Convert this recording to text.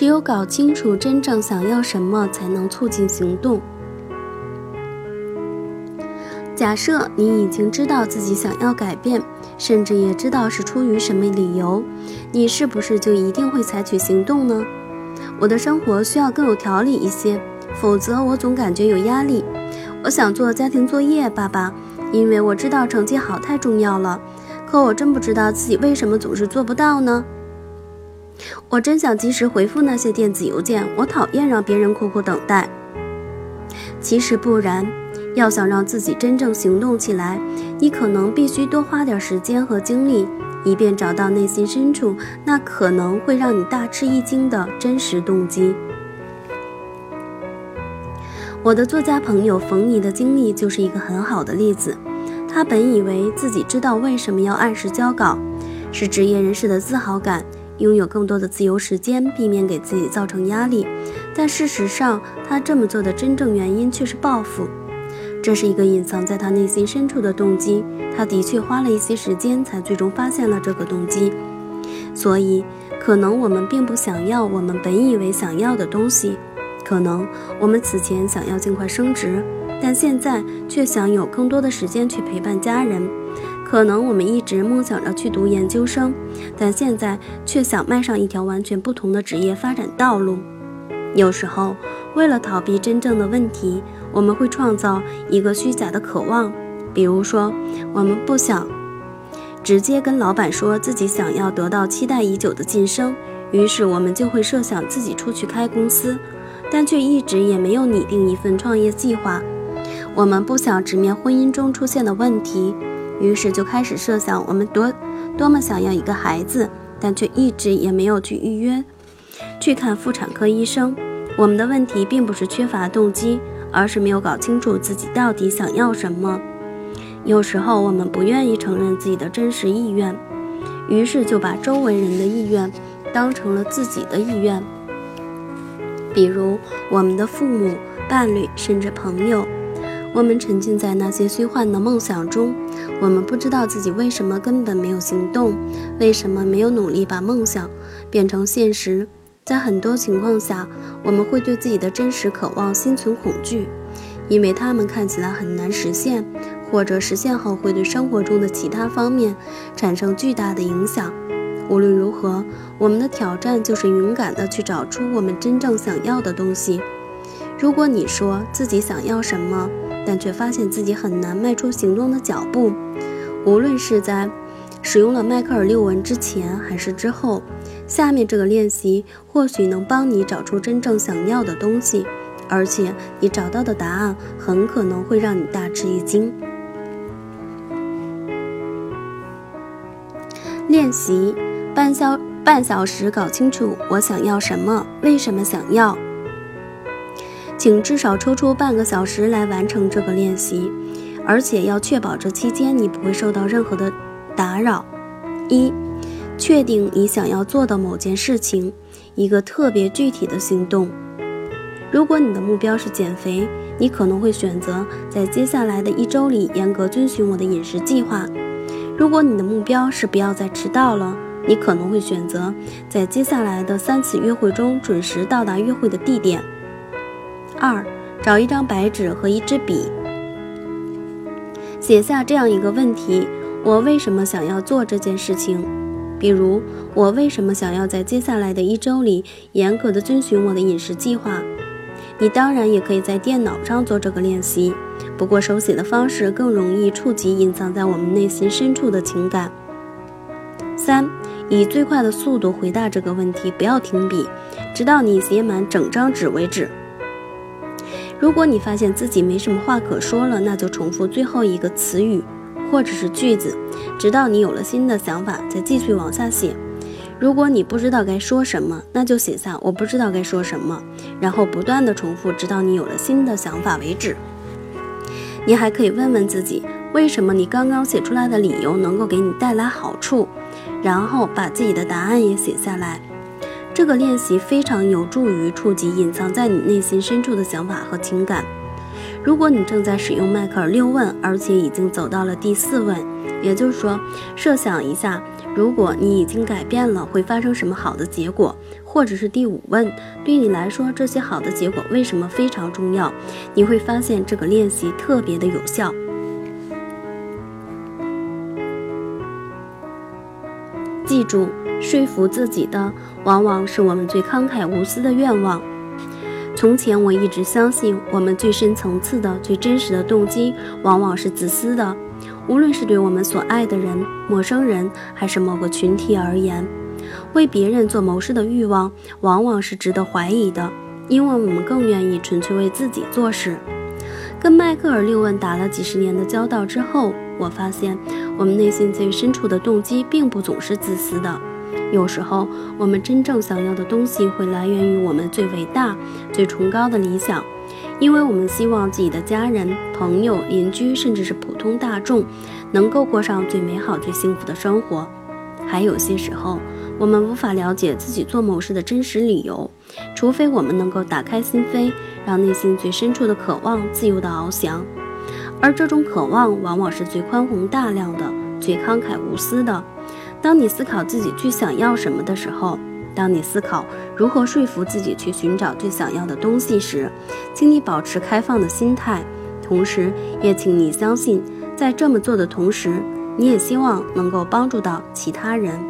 只有搞清楚真正想要什么，才能促进行动。假设你已经知道自己想要改变，甚至也知道是出于什么理由，你是不是就一定会采取行动呢？我的生活需要更有条理一些，否则我总感觉有压力。我想做家庭作业，爸爸，因为我知道成绩好太重要了。可我真不知道自己为什么总是做不到呢？我真想及时回复那些电子邮件，我讨厌让别人苦苦等待。其实不然。要想让自己真正行动起来，你可能必须多花点时间和精力，以便找到内心深处那可能会让你大吃一惊的真实动机。我的作家朋友冯妮的经历就是一个很好的例子。他本以为自己知道为什么要按时交稿，是职业人士的自豪感，拥有更多的自由时间，避免给自己造成压力。但事实上，他这么做的真正原因却是报复。这是一个隐藏在他内心深处的动机，他的确花了一些时间才最终发现了这个动机。所以，可能我们并不想要我们本以为想要的东西，可能我们此前想要尽快升职，但现在却想有更多的时间去陪伴家人；可能我们一直梦想着去读研究生，但现在却想迈上一条完全不同的职业发展道路。有时候，为了逃避真正的问题。我们会创造一个虚假的渴望，比如说，我们不想直接跟老板说自己想要得到期待已久的晋升，于是我们就会设想自己出去开公司，但却一直也没有拟定一份创业计划。我们不想直面婚姻中出现的问题，于是就开始设想我们多多么想要一个孩子，但却一直也没有去预约去看妇产科医生。我们的问题并不是缺乏动机。而是没有搞清楚自己到底想要什么。有时候我们不愿意承认自己的真实意愿，于是就把周围人的意愿当成了自己的意愿。比如我们的父母、伴侣，甚至朋友。我们沉浸在那些虚幻的梦想中，我们不知道自己为什么根本没有行动，为什么没有努力把梦想变成现实。在很多情况下，我们会对自己的真实渴望心存恐惧，因为他们看起来很难实现，或者实现后会对生活中的其他方面产生巨大的影响。无论如何，我们的挑战就是勇敢地去找出我们真正想要的东西。如果你说自己想要什么，但却发现自己很难迈出行动的脚步，无论是在使用了迈克尔六纹之前还是之后。下面这个练习或许能帮你找出真正想要的东西，而且你找到的答案很可能会让你大吃一惊。练习半小半小时，搞清楚我想要什么，为什么想要。请至少抽出半个小时来完成这个练习，而且要确保这期间你不会受到任何的打扰。一。确定你想要做的某件事情，一个特别具体的行动。如果你的目标是减肥，你可能会选择在接下来的一周里严格遵循我的饮食计划。如果你的目标是不要再迟到了，你可能会选择在接下来的三次约会中准时到达约会的地点。二，找一张白纸和一支笔，写下这样一个问题：我为什么想要做这件事情？比如，我为什么想要在接下来的一周里严格的遵循我的饮食计划？你当然也可以在电脑上做这个练习，不过手写的方式更容易触及隐藏在我们内心深处的情感。三，以最快的速度回答这个问题，不要停笔，直到你写满整张纸为止。如果你发现自己没什么话可说了，那就重复最后一个词语。或者是句子，直到你有了新的想法，再继续往下写。如果你不知道该说什么，那就写下“我不知道该说什么”，然后不断的重复，直到你有了新的想法为止。你还可以问问自己，为什么你刚刚写出来的理由能够给你带来好处，然后把自己的答案也写下来。这个练习非常有助于触及隐藏在你内心深处的想法和情感。如果你正在使用迈克尔六问，而且已经走到了第四问，也就是说，设想一下，如果你已经改变了，会发生什么好的结果？或者是第五问，对你来说这些好的结果为什么非常重要？你会发现这个练习特别的有效。记住，说服自己的往往是我们最慷慨无私的愿望。从前我一直相信，我们最深层次的、最真实的动机往往是自私的，无论是对我们所爱的人、陌生人，还是某个群体而言，为别人做谋事的欲望往往是值得怀疑的，因为我们更愿意纯粹为自己做事。跟迈克尔·六问打了几十年的交道之后，我发现。我们内心最深处的动机并不总是自私的，有时候我们真正想要的东西会来源于我们最伟大、最崇高的理想，因为我们希望自己的家人、朋友、邻居，甚至是普通大众，能够过上最美好、最幸福的生活。还有些时候，我们无法了解自己做某事的真实理由，除非我们能够打开心扉，让内心最深处的渴望自由地翱翔。而这种渴望往往是最宽宏大量的、最慷慨无私的。当你思考自己最想要什么的时候，当你思考如何说服自己去寻找最想要的东西时，请你保持开放的心态，同时也请你相信，在这么做的同时，你也希望能够帮助到其他人。